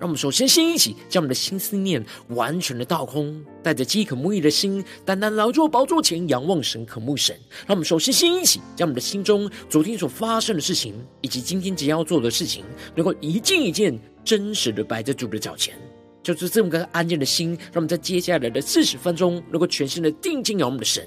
让我们首先先一起将我们的心思念完全的倒空，带着饥渴慕义的心，单单来到宝座前仰望神、渴慕神。让我们首先先一起将我们的心中昨天所发生的事情，以及今天即将要做的事情，能够一件一件真实的摆在主的脚前，就是这么个安静的心。让我们在接下来的四十分钟，能够全心的定睛仰望我们的神。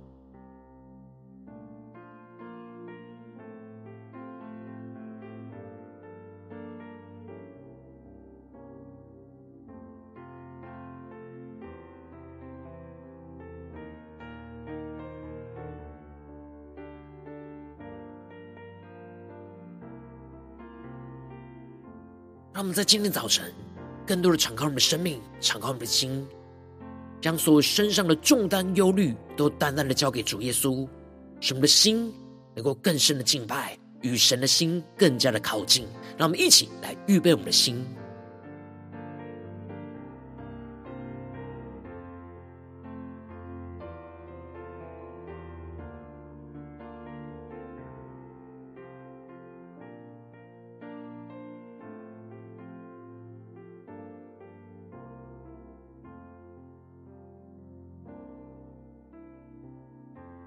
让我们在今天早晨，更多的敞开我们的生命，敞开我们的心，将所有身上的重担、忧虑，都淡淡的交给主耶稣，使我们的心能够更深的敬拜，与神的心更加的靠近。让我们一起来预备我们的心。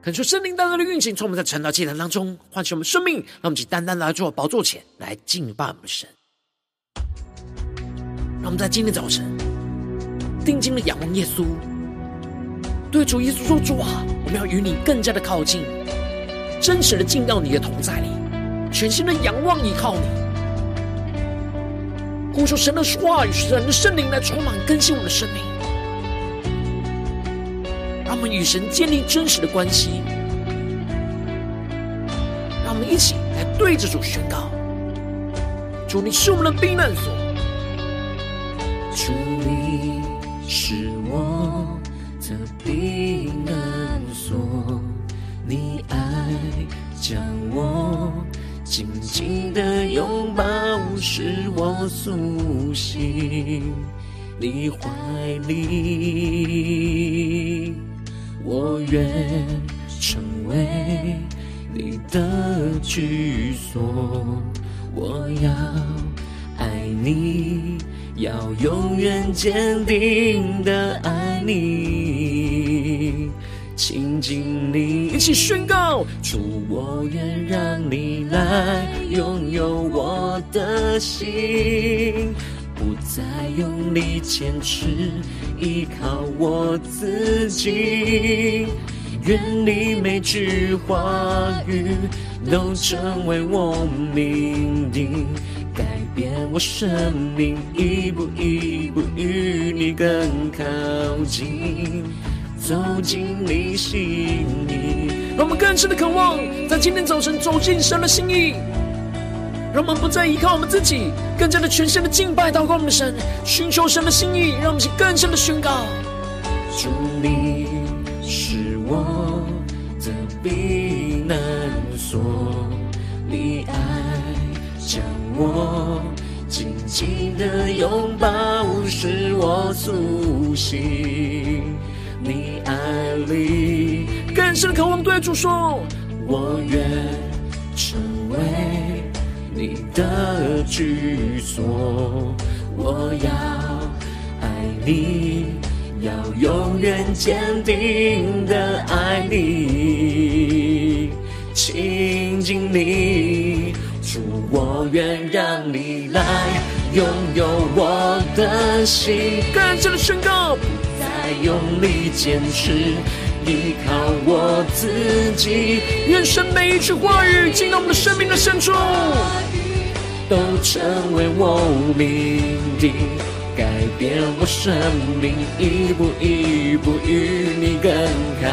恳求圣灵单单的运行，从我们在晨祷祭坛当中唤醒我们生命，让我们去单单来做宝座前来敬拜我们的神。让我们在今天早晨定睛的仰望耶稣，对主耶稣说：“主啊，我们要与你更加的靠近，真实的进到你的同在里，全心的仰望依靠你。呼求神的话语，神的圣灵来充满更新我们的生命。”让我们与神建立真实的关系，让我们一起来对着主宣告：主，你是我们的避难所；主，你是我的避难所。你爱将我紧紧的拥抱，使我苏醒你怀里。我愿成为你的居所，我要爱你，要永远坚定的爱你，亲近你，一起宣告：主，我愿让你来拥有我的心。再用力坚持，依靠我自己。愿你每句话语都成为我命定，改变我生命，一步一步与你更靠近，走进你心里。让我们更深的渴望，在今天早晨走进神的心意。让我们不再依靠我们自己，更加的全心的敬拜祷告我们的神，寻求神的心意，让我们去更深的宣告：主，你是我的避难所，你爱将我紧紧的拥抱，使我苏醒你爱里，更深的渴望对主说：我愿。你的居所，我要爱你，要永远坚定的爱你，亲近你，主，我愿让你来拥有我的心。更深的宣告，不再用力坚持。依靠我自己，愿神每一句话语进到我们的生命的深处，都成为我命定，改变我生命，一步一步与你更靠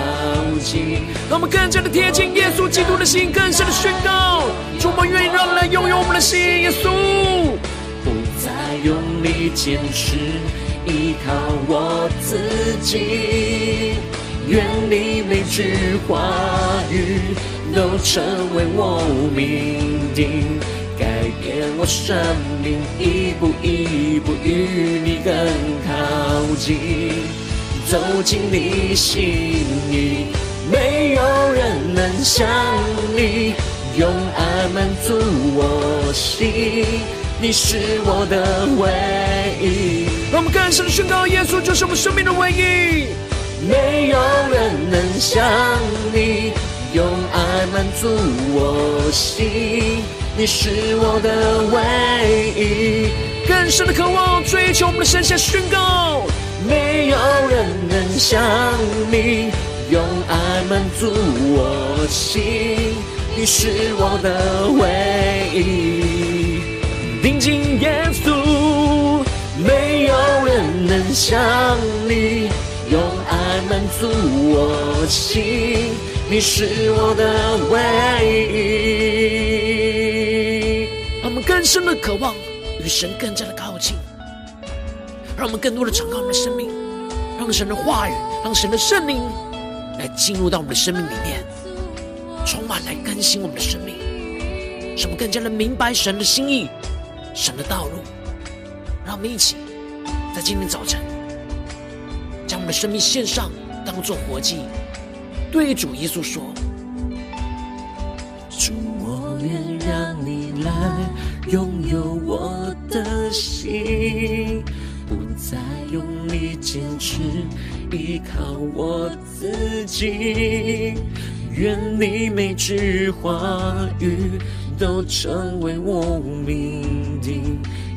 近。让我们更加的贴近耶稣基督的心，更深的宣告：主，我们愿意让人来拥有我们的心，耶稣，不再用力坚持，依靠我自己，愿你每句话语都成为我命定。改变我生命，一步一步与你更靠近，走进你心里，没有人能像你，用爱满足我心，你是我的唯一。让我们更深的宣告：耶稣就是我们生命的唯一，没有人能像你，用爱满足我心。你是我的唯一，更深的渴望追求我们的神，先宣告，没有人能像你，用爱满足我心。你是我的唯一，定睛耶稣，没有人能像你，满足我心。你是我的唯一。让我们更深的渴望与神更加的靠近，让我们更多的敞开我们的生命，让神的话语，让神的圣灵来进入到我们的生命里面，充满来更新我们的生命，使我们更加的明白神的心意、神的道路。让我们一起在今天早晨，将我们的生命献上，当做活祭，对主耶稣说。主，我愿让你来拥有我的心，不再用力坚持，依靠我自己。愿你每句话语都成为我命定，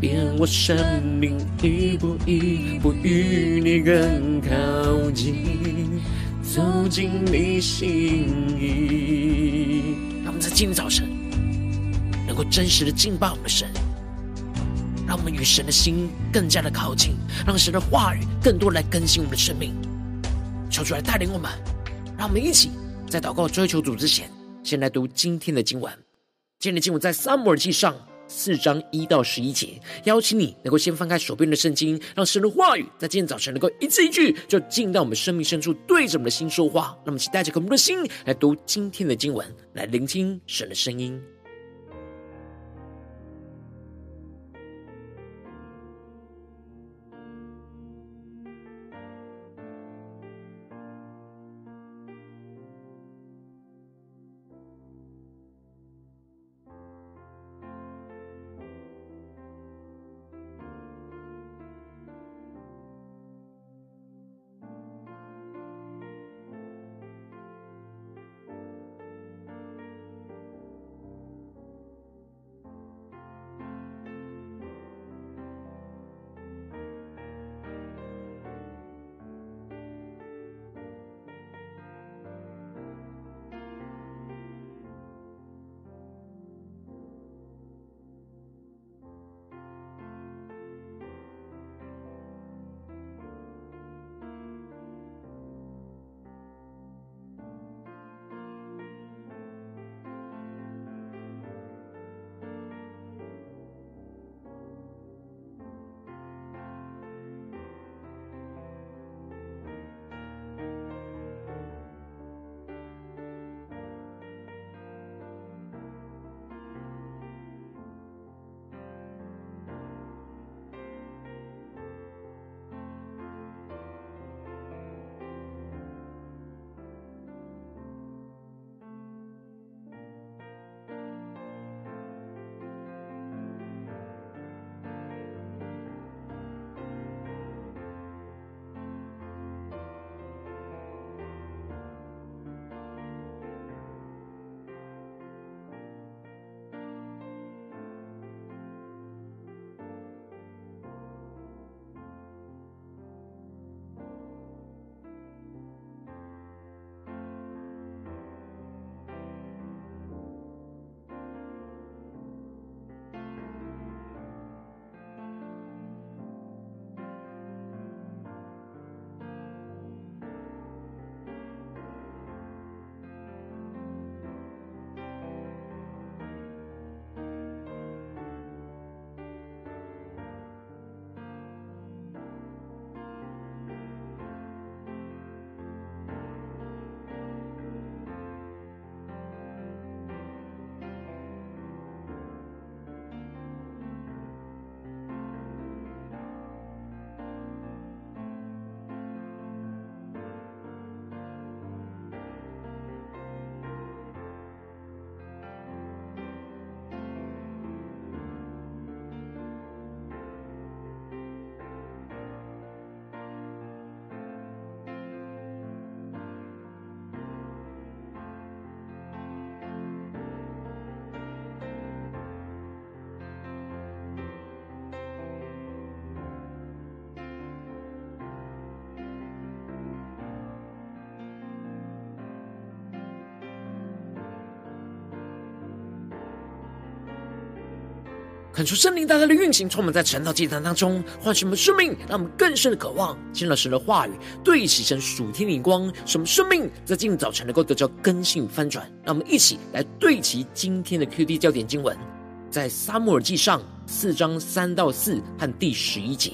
变我生命，一步一步与你更靠近，走进你心意。让我们在今天早晨能够真实的敬拜我们的神。让我们与神的心更加的靠近，让神的话语更多来更新我们的生命。求主来带领我们，让我们一起在祷告追求主之前，先来读今天的经文。今天的经文在撒母耳记上四章一到十一节。邀请你能够先翻开手边的圣经，让神的话语在今天早晨能够一字一句，就进到我们生命深处，对着我们的心说话。那么，请带着我们的心来读今天的经文，来聆听神的声音。看出圣灵大大的运行，充满在晨祷祭坛当中，唤醒我们生命，让我们更深的渴望进入神的话语，对齐神属天灵光，使我们生命在今早晨能够得到更新与翻转。让我们一起来对齐今天的 QD 焦点经文，在撒母耳记上四章三到四和第十一节，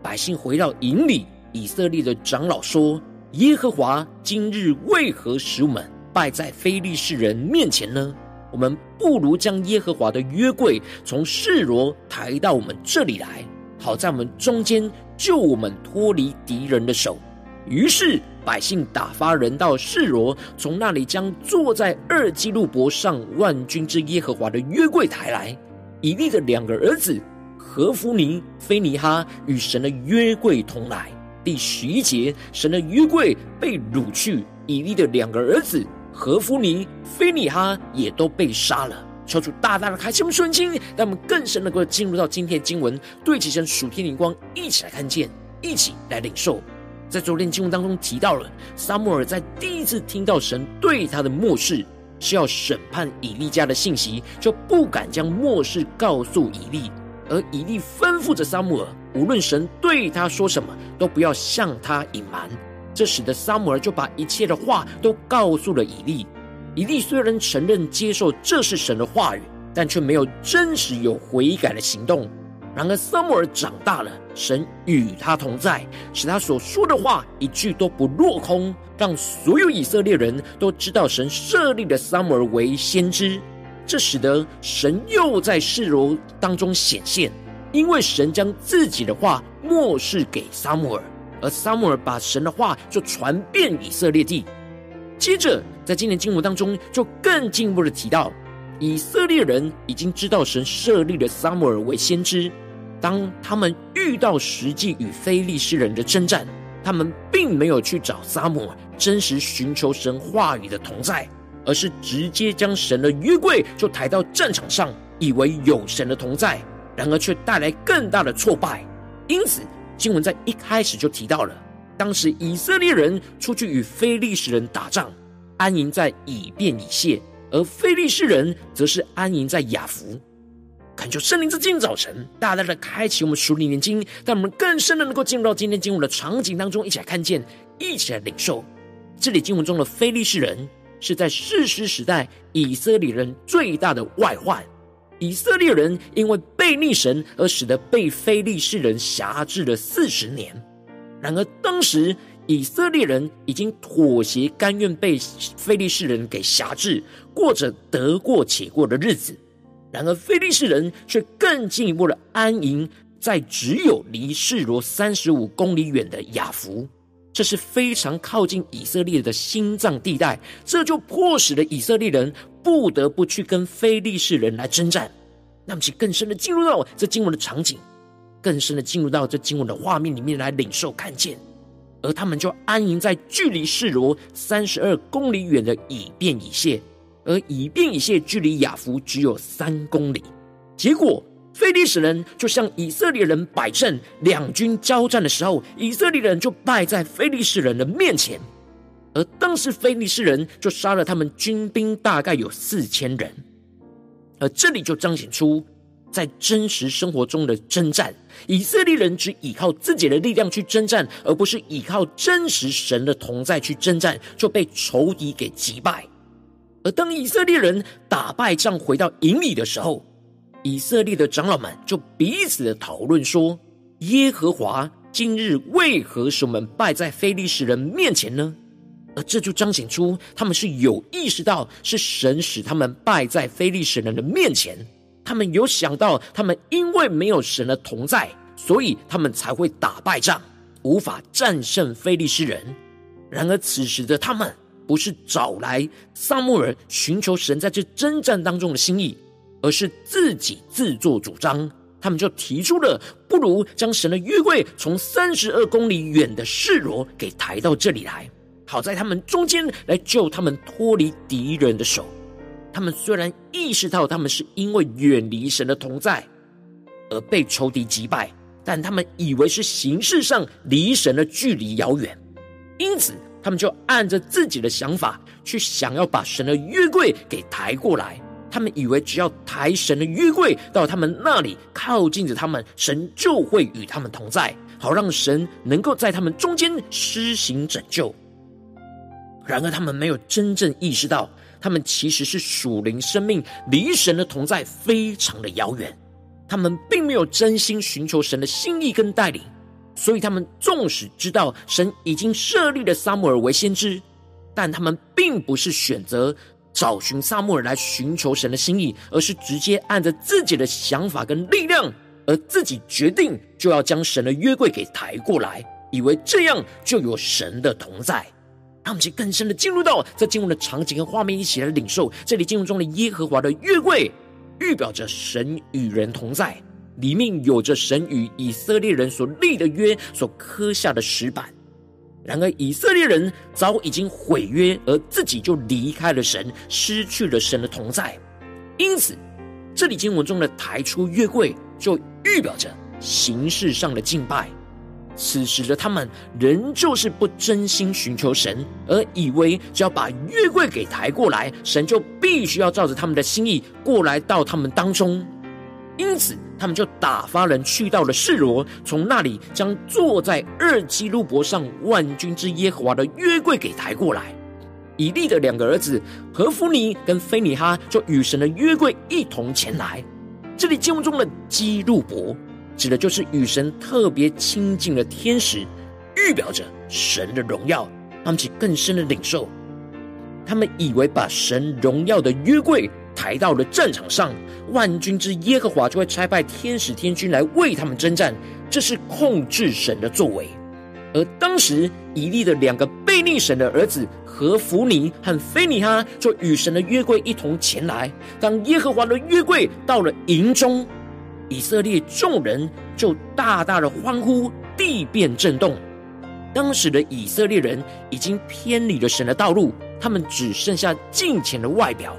百姓回到营里，以色列的长老说：“耶和华今日为何使我们败在非利士人面前呢？”我们不如将耶和华的约柜从示罗抬到我们这里来，好在我们中间救我们脱离敌人的手。于是百姓打发人到示罗，从那里将坐在二基路伯上万军之耶和华的约柜抬来。以利的两个儿子何弗尼、非尼哈与神的约柜同来。第十一节，神的约柜被掳去，以利的两个儿子。何夫尼、菲尼哈也都被杀了。求主大大的开启我们顺经，让我们更深能够进入到今天的经文，对齐神属天灵光，一起来看见，一起来领受。在昨天经文当中提到了，撒母耳在第一次听到神对他的漠视是要审判以利家的信息，就不敢将漠视告诉以利，而以利吩咐着撒母耳，无论神对他说什么，都不要向他隐瞒。这使得撒母耳就把一切的话都告诉了以利。以利虽然承认接受这是神的话语，但却没有真实有悔改的行动。然而撒母耳长大了，神与他同在，使他所说的话一句都不落空，让所有以色列人都知道神设立了撒母耳为先知。这使得神又在示罗当中显现，因为神将自己的话默示给撒母耳。而撒母耳把神的话就传遍以色列地。接着，在今年经文当中，就更进一步的提到，以色列人已经知道神设立了撒母耳为先知。当他们遇到实际与非利士人的征战，他们并没有去找撒母耳真实寻求神话语的同在，而是直接将神的约柜就抬到战场上，以为有神的同在，然而却带来更大的挫败。因此，经文在一开始就提到了，当时以色列人出去与非利士人打仗，安营在以便以谢，而非利士人则是安营在雅弗。恳求圣灵在今天早晨大大的开启我们属灵眼睛，让我们更深的能够进入到今天经文的场景当中，一起来看见，一起来领受。这里经文中的非利士人是在士师时代以色列人最大的外患。以色列人因为背逆神而使得被非利士人辖制了四十年。然而当时以色列人已经妥协，甘愿被非利士人给辖制，过着得过且过的日子。然而非利士人却更进一步的安营在只有离示罗三十五公里远的雅弗，这是非常靠近以色列的心脏地带，这就迫使了以色列人。不得不去跟非利士人来征战，那么，请更深的进入到这经文的场景，更深的进入到这经文的画面里面来领受看见，而他们就安营在距离示罗三十二公里远的以便以谢，而以便以谢距离雅弗只有三公里。结果，非利士人就向以色列人摆阵，两军交战的时候，以色列人就败在非利士人的面前。而当时非利士人就杀了他们军兵，大概有四千人。而这里就彰显出，在真实生活中的征战，以色列人只依靠自己的力量去征战，而不是依靠真实神的同在去征战，就被仇敌给击败。而当以色列人打败仗回到营里的时候，以色列的长老们就彼此的讨论说：“耶和华今日为何使我们败在非利士人面前呢？”而这就彰显出他们是有意识到是神使他们败在非利士人的面前，他们有想到他们因为没有神的同在，所以他们才会打败仗，无法战胜非利士人。然而此时的他们不是找来撒母耳寻求神在这征战当中的心意，而是自己自作主张，他们就提出了不如将神的约柜从三十二公里远的示罗给抬到这里来。好在他们中间来救他们脱离敌人的手。他们虽然意识到他们是因为远离神的同在而被仇敌击败，但他们以为是形式上离神的距离遥远，因此他们就按着自己的想法去想要把神的约柜给抬过来。他们以为只要抬神的约柜到他们那里，靠近着他们，神就会与他们同在，好让神能够在他们中间施行拯救。然而，他们没有真正意识到，他们其实是属灵生命离神的同在非常的遥远。他们并没有真心寻求神的心意跟带领，所以他们纵使知道神已经设立了撒母耳为先知，但他们并不是选择。找寻撒母耳来寻求神的心意，而是直接按着自己的想法跟力量，而自己决定就要将神的约柜给抬过来，以为这样就有神的同在。让我们去更深的进入到这进入的场景和画面，一起来领受这里进入中的耶和华的约柜，预表着神与人同在，里面有着神与以色列人所立的约所刻下的石板。然而，以色列人早已经毁约，而自己就离开了神，失去了神的同在。因此，这里经文中的抬出约柜，就预表着形式上的敬拜。此时的他们仍旧是不真心寻求神，而以为只要把约柜给抬过来，神就必须要照着他们的心意过来到他们当中。因此，他们就打发人去到了示罗，从那里将坐在二基路伯上万军之耶和华的约柜给抬过来。以利的两个儿子何弗尼跟非尼哈就与神的约柜一同前来。这里经文中的基路伯，指的就是与神特别亲近的天使，预表着神的荣耀。他们起更深的领受，他们以为把神荣耀的约柜。抬到了战场上，万军之耶和华就会差派天使天军来为他们征战，这是控制神的作为。而当时以利的两个悖逆神的儿子何弗尼和非尼哈就与神的约柜一同前来。当耶和华的约柜到了营中，以色列众人就大大的欢呼，地变震动。当时的以色列人已经偏离了神的道路，他们只剩下敬虔的外表。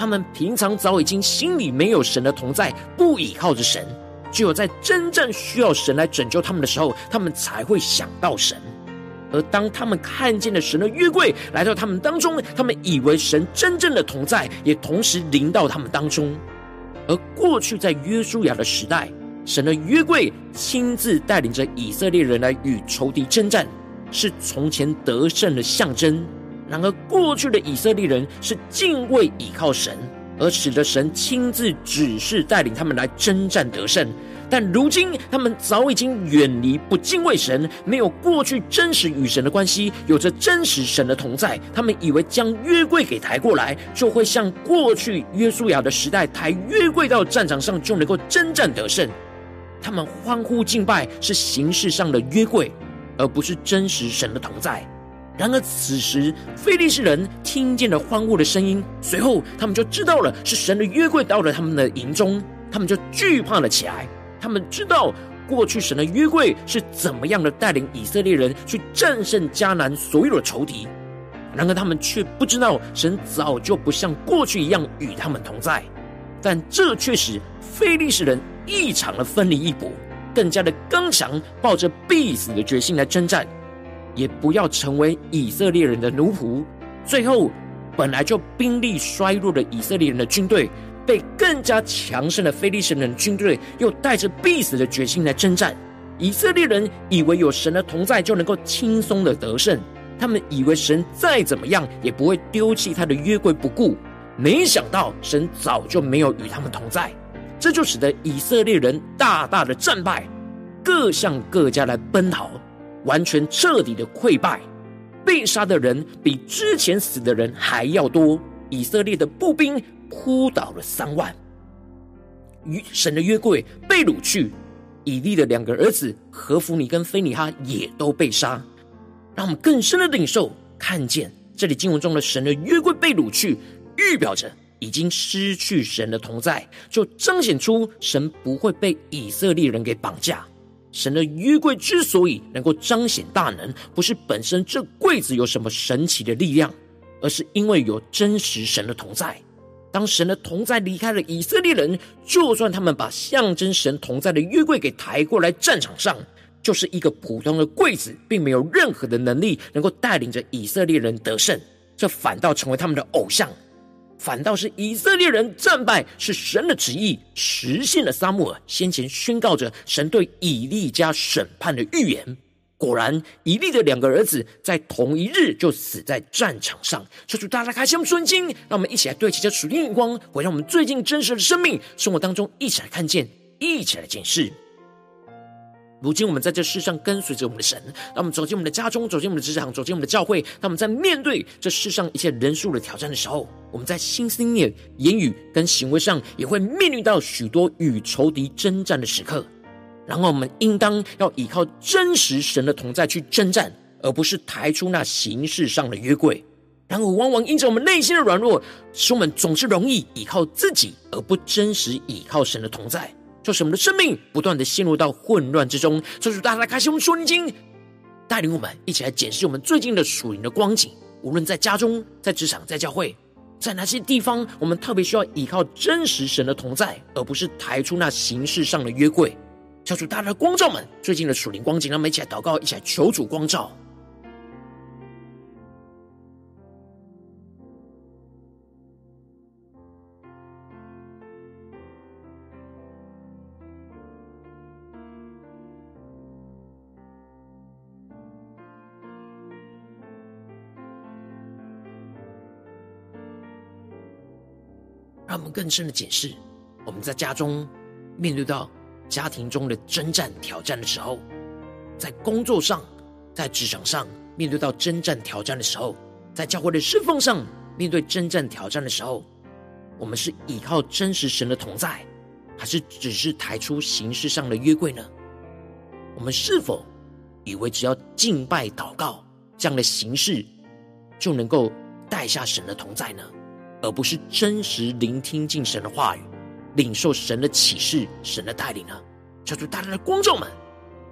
他们平常早已经心里没有神的同在，不倚靠着神，只有在真正需要神来拯救他们的时候，他们才会想到神。而当他们看见了神的约柜来到他们当中，他们以为神真正的同在也同时临到他们当中。而过去在约书亚的时代，神的约柜亲自带领着以色列人来与仇敌征战，是从前得胜的象征。然而，过去的以色列人是敬畏倚靠神，而使得神亲自指示带领他们来征战得胜。但如今，他们早已经远离，不敬畏神，没有过去真实与神的关系，有着真实神的同在。他们以为将约柜给抬过来，就会像过去约书亚的时代抬约柜到战场上就能够征战得胜。他们欢呼敬拜是形式上的约柜，而不是真实神的同在。然而，此时非利士人听见了欢呼的声音，随后他们就知道了是神的约柜到了他们的营中，他们就惧怕了起来。他们知道过去神的约柜是怎么样的带领以色列人去战胜迦南所有的仇敌，然而他们却不知道神早就不像过去一样与他们同在。但这却使非利士人异常的奋力一搏，更加的刚强，抱着必死的决心来征战。也不要成为以色列人的奴仆。最后，本来就兵力衰弱的以色列人的军队，被更加强盛的非利士人军队，又带着必死的决心来征战。以色列人以为有神的同在就能够轻松的得胜，他们以为神再怎么样也不会丢弃他的约柜不顾，没想到神早就没有与他们同在，这就使得以色列人大大的战败，各向各家来奔逃。完全彻底的溃败，被杀的人比之前死的人还要多。以色列的步兵扑倒了三万，与神的约柜被掳去。以利的两个儿子何弗尼跟非尼哈也都被杀。让我们更深的领受，看见这里经文中的神的约柜被掳去，预表着已经失去神的同在，就彰显出神不会被以色列人给绑架。神的约柜之所以能够彰显大能，不是本身这柜子有什么神奇的力量，而是因为有真实神的同在。当神的同在离开了以色列人，就算他们把象征神同在的约柜给抬过来战场上，就是一个普通的柜子，并没有任何的能力能够带领着以色列人得胜，这反倒成为他们的偶像。反倒是以色列人战败，是神的旨意实现了。撒母耳先前宣告着神对以利家审判的预言，果然以利的两个儿子在同一日就死在战场上。求主大家开箱顺经，让我们一起来对齐这属天眼光，回让我们最近真实的生命生活当中一起来看见，一起来检视。如今我们在这世上跟随着我们的神，当我们走进我们的家中，走进我们的职场，走进我们的教会。当我们在面对这世上一切人数的挑战的时候，我们在心思念、言语跟行为上，也会面临到许多与仇敌征战的时刻。然后我们应当要依靠真实神的同在去征战，而不是抬出那形式上的约柜。然后往往因着我们内心的软弱，使我们总是容易依靠自己，而不真实依靠神的同在。就是我们的生命不断的陷入到混乱之中，所以大家开启我们属灵经，带领我们一起来检视我们最近的属灵的光景。无论在家中、在职场、在教会，在哪些地方，我们特别需要依靠真实神的同在，而不是抬出那形式上的约柜。求主大家的光照们最近的属灵光景，让我们一起来祷告，一起来求主光照。更深的检视，我们在家中面对到家庭中的征战挑战的时候，在工作上、在职场上面对到征战挑战的时候，在教会的侍奉上面对征战挑战的时候，我们是依靠真实神的同在，还是只是抬出形式上的约柜呢？我们是否以为只要敬拜祷告这样的形式，就能够带下神的同在呢？而不是真实聆听进神的话语，领受神的启示、神的带领呢？求主大量的光照们，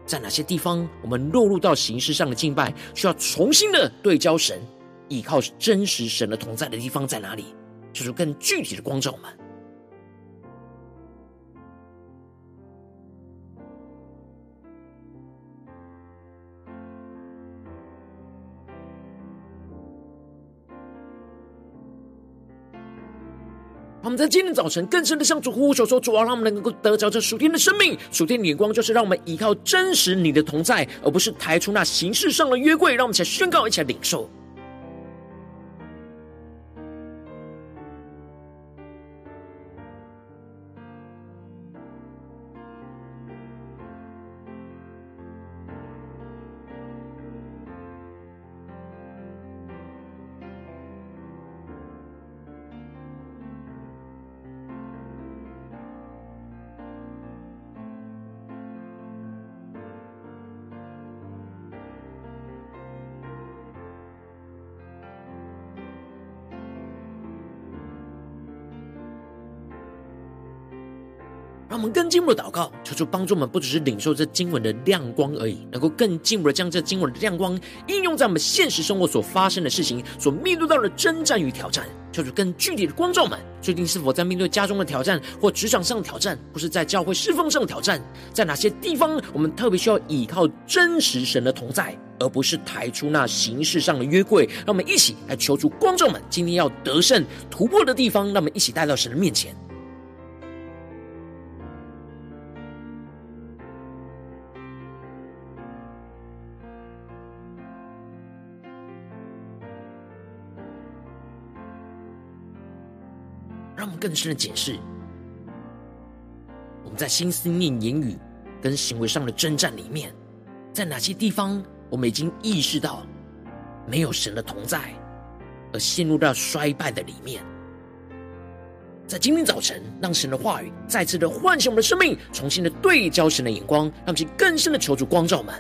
在哪些地方我们落入到形式上的敬拜，需要重新的对焦神，依靠真实神的同在的地方在哪里？求主更具体的光照们。我们在今天早晨更深的向主呼求说：主啊，让我们能够得着这属天的生命，属天的眼光，就是让我们依靠真实你的同在，而不是抬出那形式上的约柜。让我们一起来宣告，一起来领受。进一步的祷告，求主帮助我们，不只是领受这经文的亮光而已，能够更进一步的将这经文的亮光应用在我们现实生活所发生的事情、所面对到的征战与挑战。求主更具体的光照们，最近是否在面对家中的挑战，或职场上的挑战，或是在教会侍奉上的挑战？在哪些地方，我们特别需要依靠真实神的同在，而不是抬出那形式上的约柜？让我们一起来求主光照们，今天要得胜突破的地方，让我们一起带到神的面前。们更深的检视，我们在心思念、言语跟行为上的征战里面，在哪些地方我们已经意识到没有神的同在，而陷入到衰败的里面。在今天早晨，让神的话语再次的唤醒我们的生命，重新的对焦神的眼光，让其更深的求主光照。我们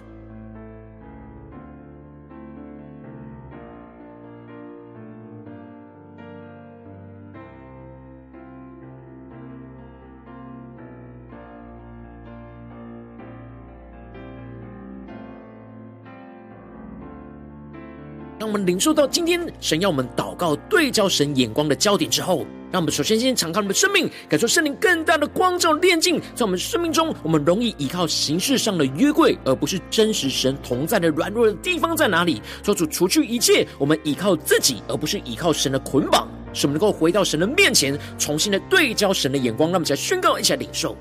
领受到今天神要我们祷告对焦神眼光的焦点之后，让我们首先先敞开我们的生命，感受圣灵更大的光照炼净，在我们生命中，我们容易依靠形式上的约柜，而不是真实神同在的软弱的地方在哪里？求主除去一切我们依靠自己，而不是依靠神的捆绑。使我们能够回到神的面前，重新的对焦神的眼光。让我们一起来宣告，一起来领受。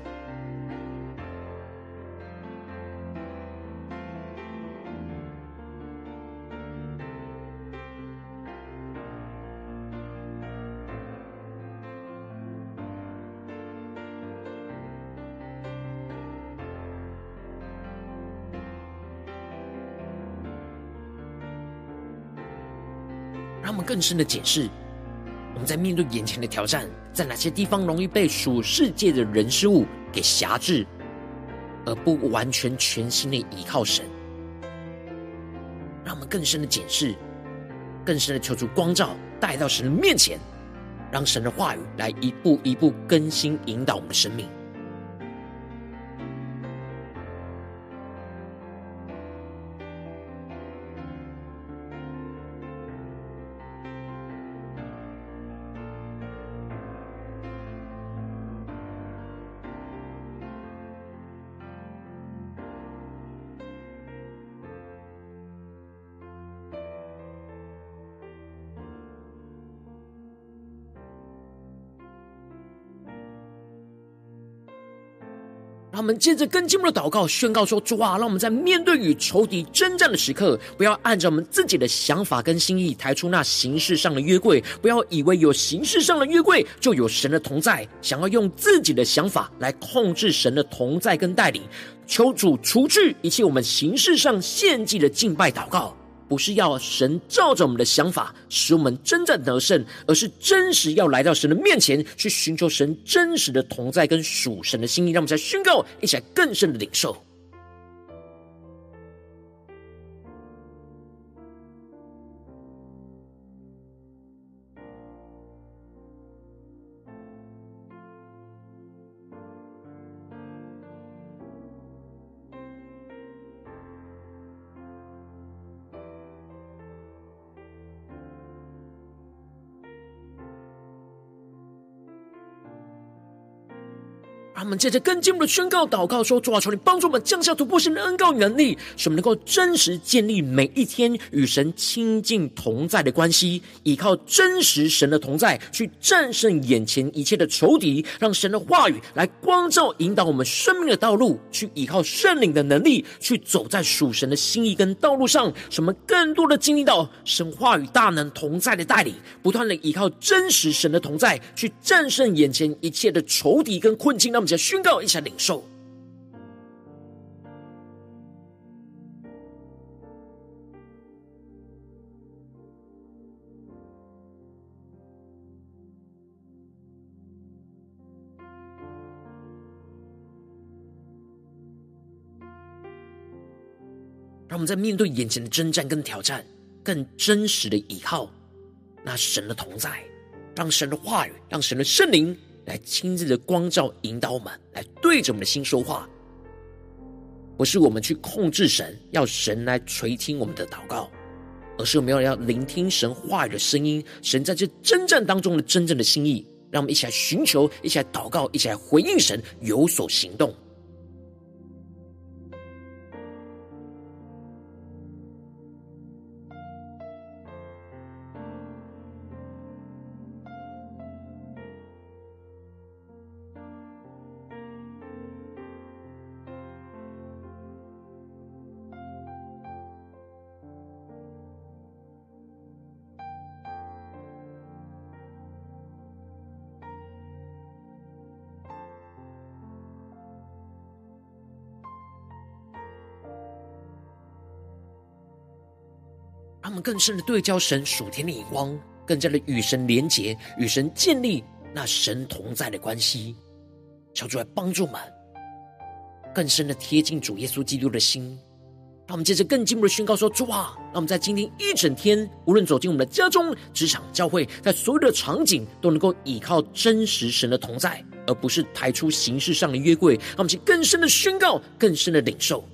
让我们更深的解释，我们在面对眼前的挑战，在哪些地方容易被属世界的人事物给辖制，而不完全全心的依靠神。让我们更深的解释，更深的求助光照，带到神的面前，让神的话语来一步一步更新引导我们的生命。我们接着更进一步的祷告，宣告说：主啊，让我们在面对与仇敌征战的时刻，不要按照我们自己的想法跟心意抬出那形式上的约柜，不要以为有形式上的约柜就有神的同在，想要用自己的想法来控制神的同在跟带领。求主除去一切我们形式上献祭的敬拜祷告。不是要神照着我们的想法使我们真正得胜，而是真实要来到神的面前去寻求神真实的同在跟属神的心意，让我们在宣告，一起来更深的领受。我们借着更进一步的宣告、祷告说：主啊，求你帮助我们降下突破性的恩膏与能力，使我们能够真实建立每一天与神亲近同在的关系，依靠真实神的同在去战胜眼前一切的仇敌，让神的话语来光照引导我们生命的道路，去依靠圣灵的能力去走在属神的心意跟道路上，使我们更多的经历到神话语大能同在的带领，不断的依靠真实神的同在去战胜眼前一切的仇敌跟困境。那么宣告一下领受，让我们在面对眼前的征战跟挑战，更真实的依靠那神的同在，让神的话语，让神的圣灵。来亲自的光照引导我们，来对着我们的心说话，不是我们去控制神，要神来垂听我们的祷告，而是我们要要聆听神话语的声音，神在这征战当中的真正的心意，让我们一起来寻求，一起来祷告，一起来回应神，有所行动。更深的对焦神属天的眼光，更加的与神连结，与神建立那神同在的关系。求主来帮助我们，更深的贴近主耶稣基督的心。让我们接着更进一步的宣告说：主啊，让我们在今天一整天，无论走进我们的家中、职场、教会，在所有的场景，都能够依靠真实神的同在，而不是抬出形式上的约柜。让我们去更深的宣告，更深的领受。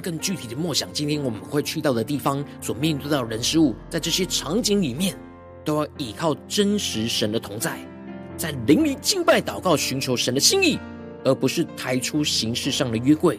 更具体的默想，今天我们会去到的地方，所面对到的人事物，在这些场景里面，都要依靠真实神的同在，在灵里敬拜、祷告、寻求神的心意，而不是抬出形式上的约会。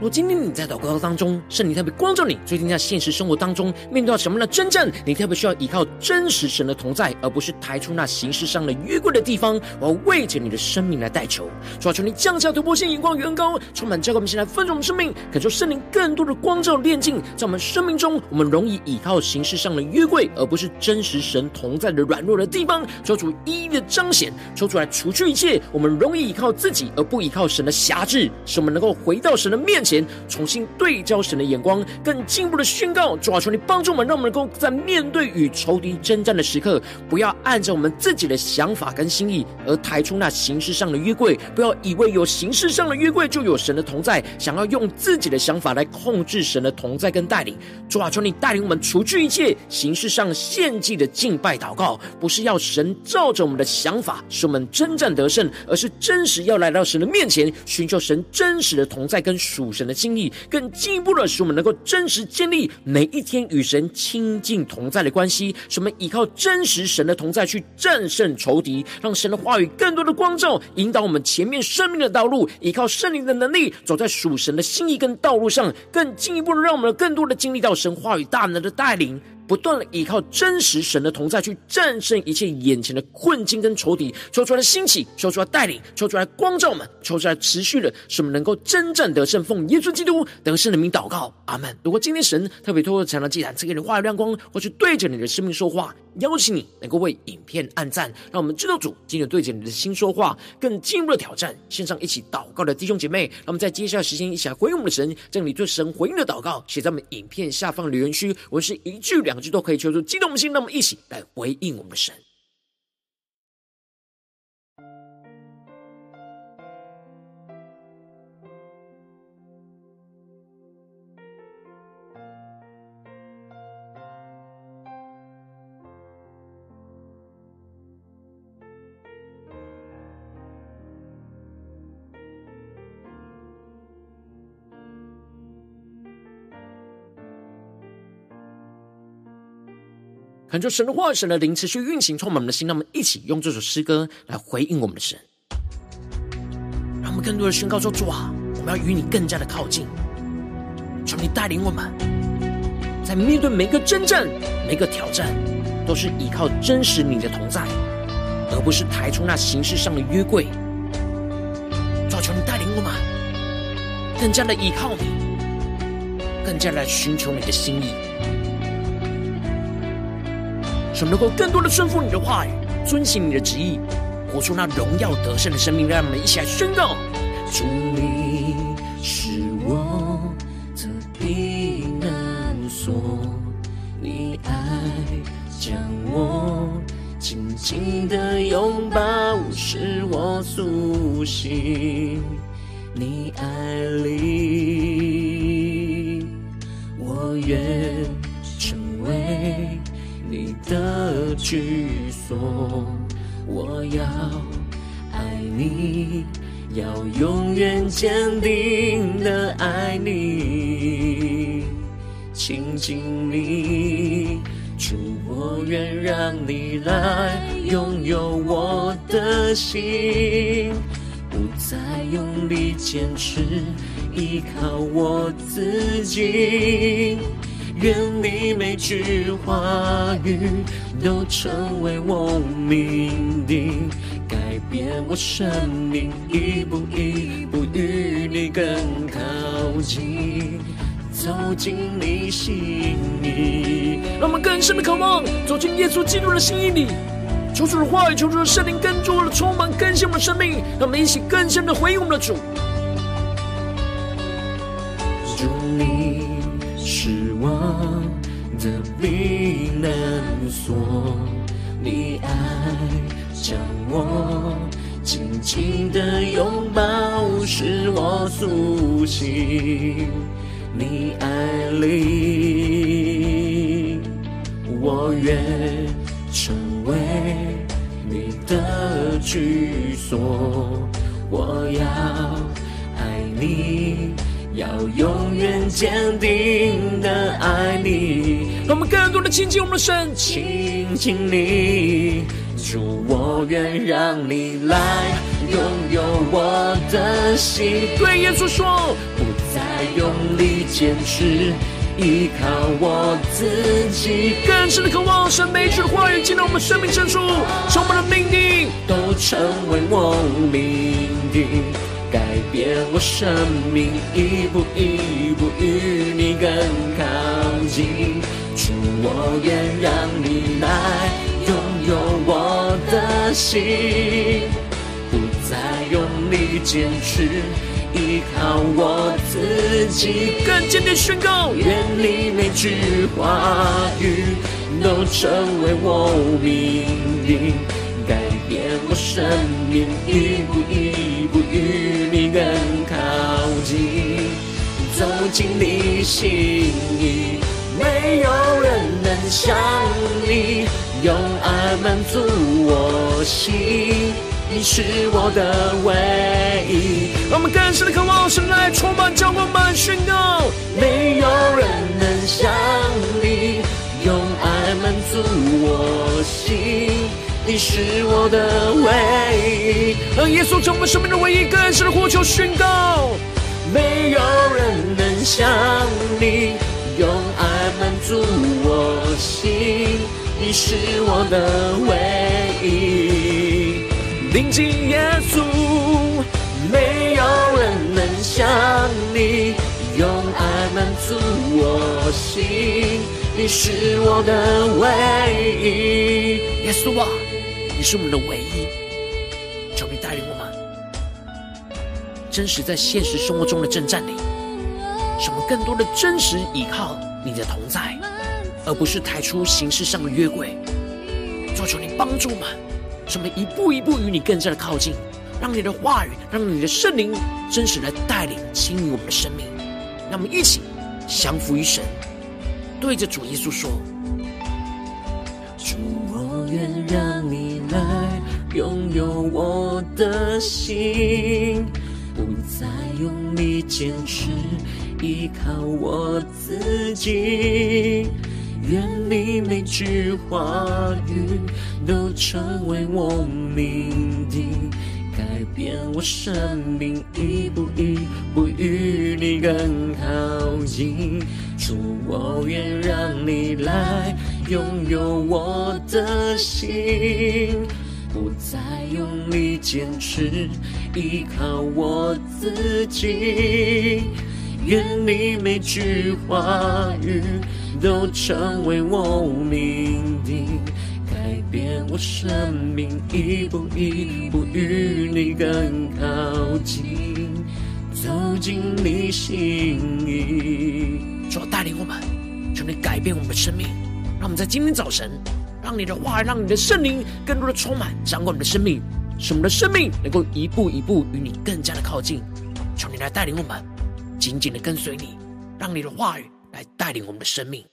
如果今天你在祷告当中，圣灵特别光照你，最近在现实生活当中面对到什么样的征战，你特别需要依靠真实神的同在，而不是抬出那形式上的约柜的地方。我要为着你的生命来代求，主啊，求你降下突破性眼光，远高充满教会，我们现在分盛我们生命，感受圣灵更多的光照炼净，在我们生命中，我们容易依靠形式上的约柜，而不是真实神同在的软弱的地方。求主一一的彰显，求主来除去一切我们容易依靠自己而不依靠神的辖制，使我们能够回到神的面前。前重新对焦神的眼光，更进一步的宣告：主啊，求你帮助我们，让我们能够在面对与仇敌征战的时刻，不要按照我们自己的想法跟心意而抬出那形式上的约柜，不要以为有形式上的约柜就有神的同在，想要用自己的想法来控制神的同在跟带领。主啊，求你带领我们除去一切形式上献祭的敬拜祷告，不是要神照着我们的想法使我们征战得胜，而是真实要来到神的面前，寻求神真实的同在跟属神的心意，更进一步的使我们能够真实建立每一天与神亲近同在的关系，使我们依靠真实神的同在去战胜仇敌，让神的话语更多的光照，引导我们前面生命的道路，依靠圣灵的能力，走在属神的心意跟道路上，更进一步的让我们更多的经历到神话语大能的带领。不断的依靠真实神的同在，去战胜一切眼前的困境跟仇敌，求出来兴起，求出来带领，求出来光照我们，求出来持续的使我们能够真正得胜，奉耶稣基督得胜的名祷告，阿门。如果今天神特别透过这样的祭坛赐给你话语亮光，或是对着你的生命说话，邀请你能够为影片按赞，让我们知道主今天对着你的心说话，更进一步的挑战。线上一起祷告的弟兄姐妹，让我们在接下来时间一起来回应我们的神，将你对神回应的祷告写在我们影片下方留言区，我是一句两。都可以求出激动的心，那么一起来回应我们的神。恳求神的话，神的灵持续运行，充满我们的心。让我们一起用这首诗歌来回应我们的神，让我们更多的宣告说：主啊，我们要与你更加的靠近。求你带领我们，在面对每个征战、每个挑战，都是依靠真实你的同在，而不是抬出那形式上的约柜。主啊，求你带领我们，更加的依靠你，更加来寻求你的心意。怎么能够更多的顺服你的话语，遵行你的旨意，活出那荣耀得胜的生命。让我们一起来宣告：主，你是我的避难所，你爱将我紧紧的拥抱，使我苏醒。你爱里，我愿。的居所。我要爱你，要永远坚定的爱你，亲近你。主，我愿让你来拥有我的心，不再用力坚持，依靠我自己。愿你每句话语都成为我命定，改变我生命，一步一步与你更靠近。走进你心里，让我们更深的渴望走进耶稣基督的心意里，求主的话语，求主的圣灵更多的充满更新我们的生命，让我们一起更深的回应我们的。主，我的避难所，你爱将我紧紧的拥抱，使我苏醒。你爱里，我愿成为你的居所。我要爱你，要永远坚定的爱你。让我们更多的亲近我们的神，亲近你，主，我愿让你来拥有我的心。对耶稣说。不再用力坚持，依靠我自己，更深的渴望神每一句话语进到我们生命深处，使我们的命定都成为我命定，改变我生命，一步一步与你更靠近。主，我愿让你来拥有我的心，不再用力坚持。依靠我自己，更坚定宣告，愿你每句话语都成为我命定，改变我生命，一步一步与更靠近，走进你心里，没有人能像你，用爱满足我心。你是我的唯一，我们更深的渴望神来充满教我们宣告，没有人能像你，用爱满足我心。你是我的唯一，让耶稣成为生命的唯一，更深的呼求宣告，没有人能像你，用爱满足我心。你是我的唯一。临近耶稣，没有人能像你，用爱满足我心。你是我的唯一，耶稣啊，你是我们的唯一。求你带领我们，真实在现实生活中的征战里，使我们更多的真实依靠你的同在，而不是抬出形式上的约柜。求求你帮助我们。我们一步一步与你更加的靠近，让你的话语，让你的圣灵真实来带领、清理我们的生命。让我们一起降服于神，对着主耶稣说：“主，我愿让你来拥有我的心，不再用力坚持，依靠我自己。”愿你每句话语都成为我命定，改变我生命，一步一步与你更靠近。主，我愿让你来拥有我的心，不再用力坚持，依靠我自己。愿你每句话语都成为我命定，改变我生命，一步一步与你更靠近，走进你心里。主带领我们，求你改变我们的生命，让我们在今天早晨，让你的话，让你的圣灵更多的充满，掌管我们的生命，使我们的生命能够一步一步与你更加的靠近。求你来带领我们，紧紧的跟随你，让你的话语来带领我们的生命。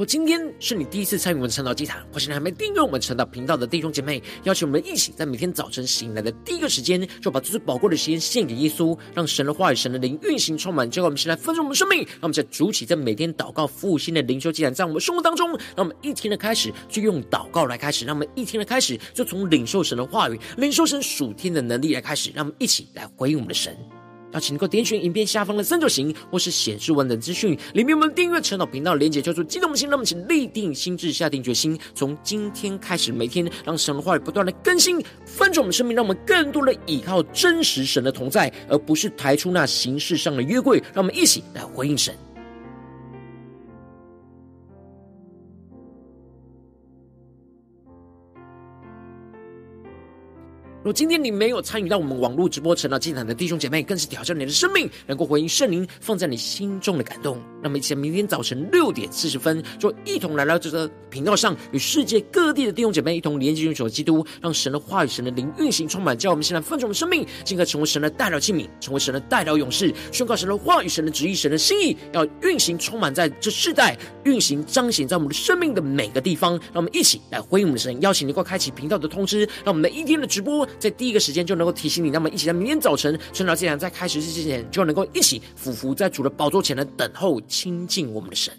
若今天是你第一次参与我们晨祷祭坛，或是你还没订阅我们晨祷频道的弟兄姐妹，邀请我们一起在每天早晨醒来的第一个时间，就把最宝贵的时间献给耶稣，让神的话语、神的灵运行充满，结果我们先来分盛我们生命，让我们在主起，在每天祷告复兴的灵修祭坛，在我们生活当中，让我们一天的开始就用祷告来开始，让我们一天的开始就从领受神的话语、领受神属天的能力来开始，让我们一起来回应我们的神。邀请能够点选影片下方的三角形，或是显示文本资讯里面我们订阅陈老频道连结，叫做激动的心。那么请立定心智，下定决心，从今天开始，每天让神的话语不断的更新，翻转我们生命，让我们更多的依靠真实神的同在，而不是抬出那形式上的约柜。让我们一起来回应神。若今天你没有参与到我们网络直播晨祷祭坛的弟兄姐妹，更是挑战你的生命，能够回应圣灵放在你心中的感动。那么，一起明天早晨六点四十分，就一同来到这个频道上，与世界各地的弟兄姐妹一同连接、拥有基督，让神的话语、神的灵运行充满，叫我们现在分盛我们生命，进而成为神的代祷器皿，成为神的代祷勇士，宣告神的话语、神的旨意、神的心意，要运行充满在这世代，运行彰显在我们的生命的每个地方。让我们一起来回应我们的神，邀请你快开启频道的通知，让我们每一天的直播。在第一个时间就能够提醒你，那么一起在明天早晨趁着既然在开始之前，就能够一起俯伏在主的宝座前的等候亲近我们的神。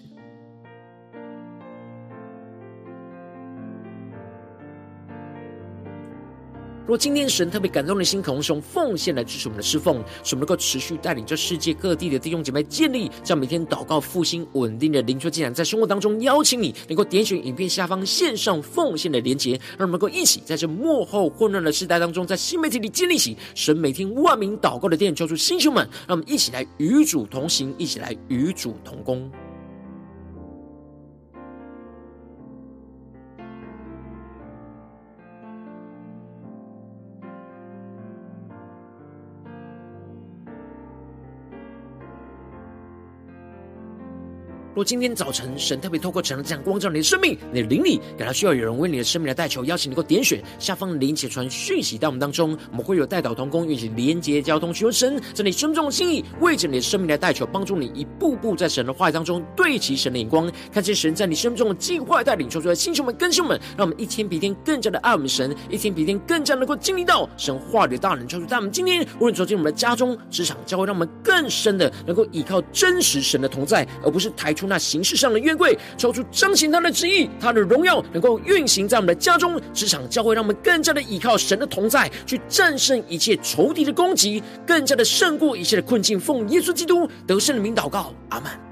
若今天神特别感动的心，可能是用奉献来支持我们的侍奉，使我们能够持续带领着世界各地的弟兄姐妹建立这样每天祷告复兴稳定的灵修祭坛，在生活当中邀请你能够点选影片下方线上奉献的连结，让我们能够一起在这幕后混乱的时代当中，在新媒体里建立起神每天万名祷告的殿，求主弟兄们，让我们一起来与主同行，一起来与主同工。今天早晨神特别透过晨祷这样光照你的生命，你的灵里感到需要有人为你的生命来代求，邀请你能够点选下方的连结传讯息到我们当中，我们会有代祷同工，运行连结交通，求神在你生命中的心意，为着你的生命来代求，帮助你一步步在神的话语当中对齐神的眼光，看见神在你生命中的计划带领，说出来，弟兄们、更新们，让我们一天比一天更加的爱我们神，一天比一天更加能够经历到神话语的大能，说出在我们今天无论走进我们的家中、职场、教会，让我们更深的能够依靠真实神的同在，而不是抬出那形式上的约柜，抽出彰显他的旨意，他的荣耀能够运行在我们的家中、职场、教会，让我们更加的依靠神的同在，去战胜一切仇敌的攻击，更加的胜过一切的困境。奉耶稣基督得胜的名祷告，阿门。